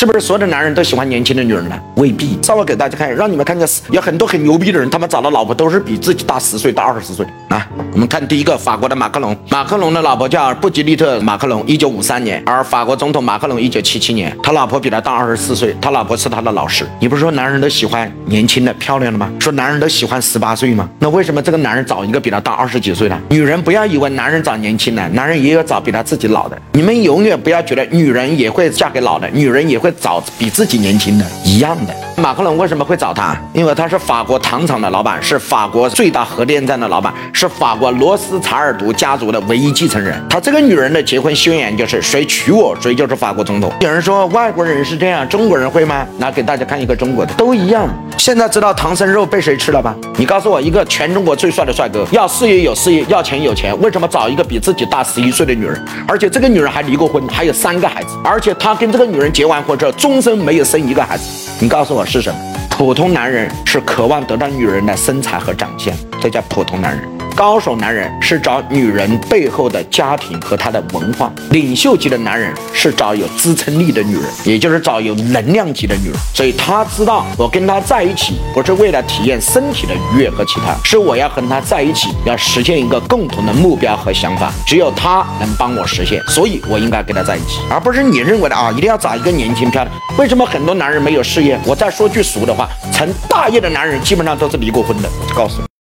是不是所有的男人都喜欢年轻的女人呢？未必。稍微给大家看，让你们看见有很多很牛逼的人，他们找的老婆都是比自己大十岁、大二十岁啊。我们看第一个，法国的马克龙，马克龙的老婆叫布吉利特·马克龙，一九五三年，而法国总统马克龙一九七七年，他老婆比他大二十四岁，他老婆是他的老师。你不是说男人都喜欢年轻的、漂亮的吗？说男人都喜欢十八岁吗？那为什么这个男人找一个比他大二十几岁的女人？不要以为男人找年轻的，男人也有找比他自己老的。你们永远不要觉得女人也会嫁给老的，女人也会找比自己年轻的一样的。马克龙为什么会找他？因为他是法国糖厂的老板，是法国最大核电站的老板，是法国罗斯柴尔德家族的唯一继承人。他这个女人的结婚宣言就是谁娶我，谁就是法国总统。有人说外国人是这样，中国人会吗？来给大家看一个中国的，都一样。现在知道唐僧肉被谁吃了吧？你告诉我，一个全中国最帅的帅哥，要事业有事业，要钱有钱，为什么找一个比自己大十一岁的女人？而且这个女人还离过婚，还有三个孩子，而且他跟这个女人结完婚之后，终身没有生一个孩子。你告诉我是什么？普通男人是渴望得到女人的身材和长相，这叫普通男人。高手男人是找女人背后的家庭和她的文化，领袖级的男人是找有支撑力的女人，也就是找有能量级的女人。所以他知道，我跟他在一起不是为了体验身体的愉悦和其他，是我要和他在一起，要实现一个共同的目标和想法。只有他能帮我实现，所以我应该跟他在一起，而不是你认为的啊，一定要找一个年轻漂亮。为什么很多男人没有事业？我再说句俗的话，成大业的男人基本上都是离过婚的。我告诉你。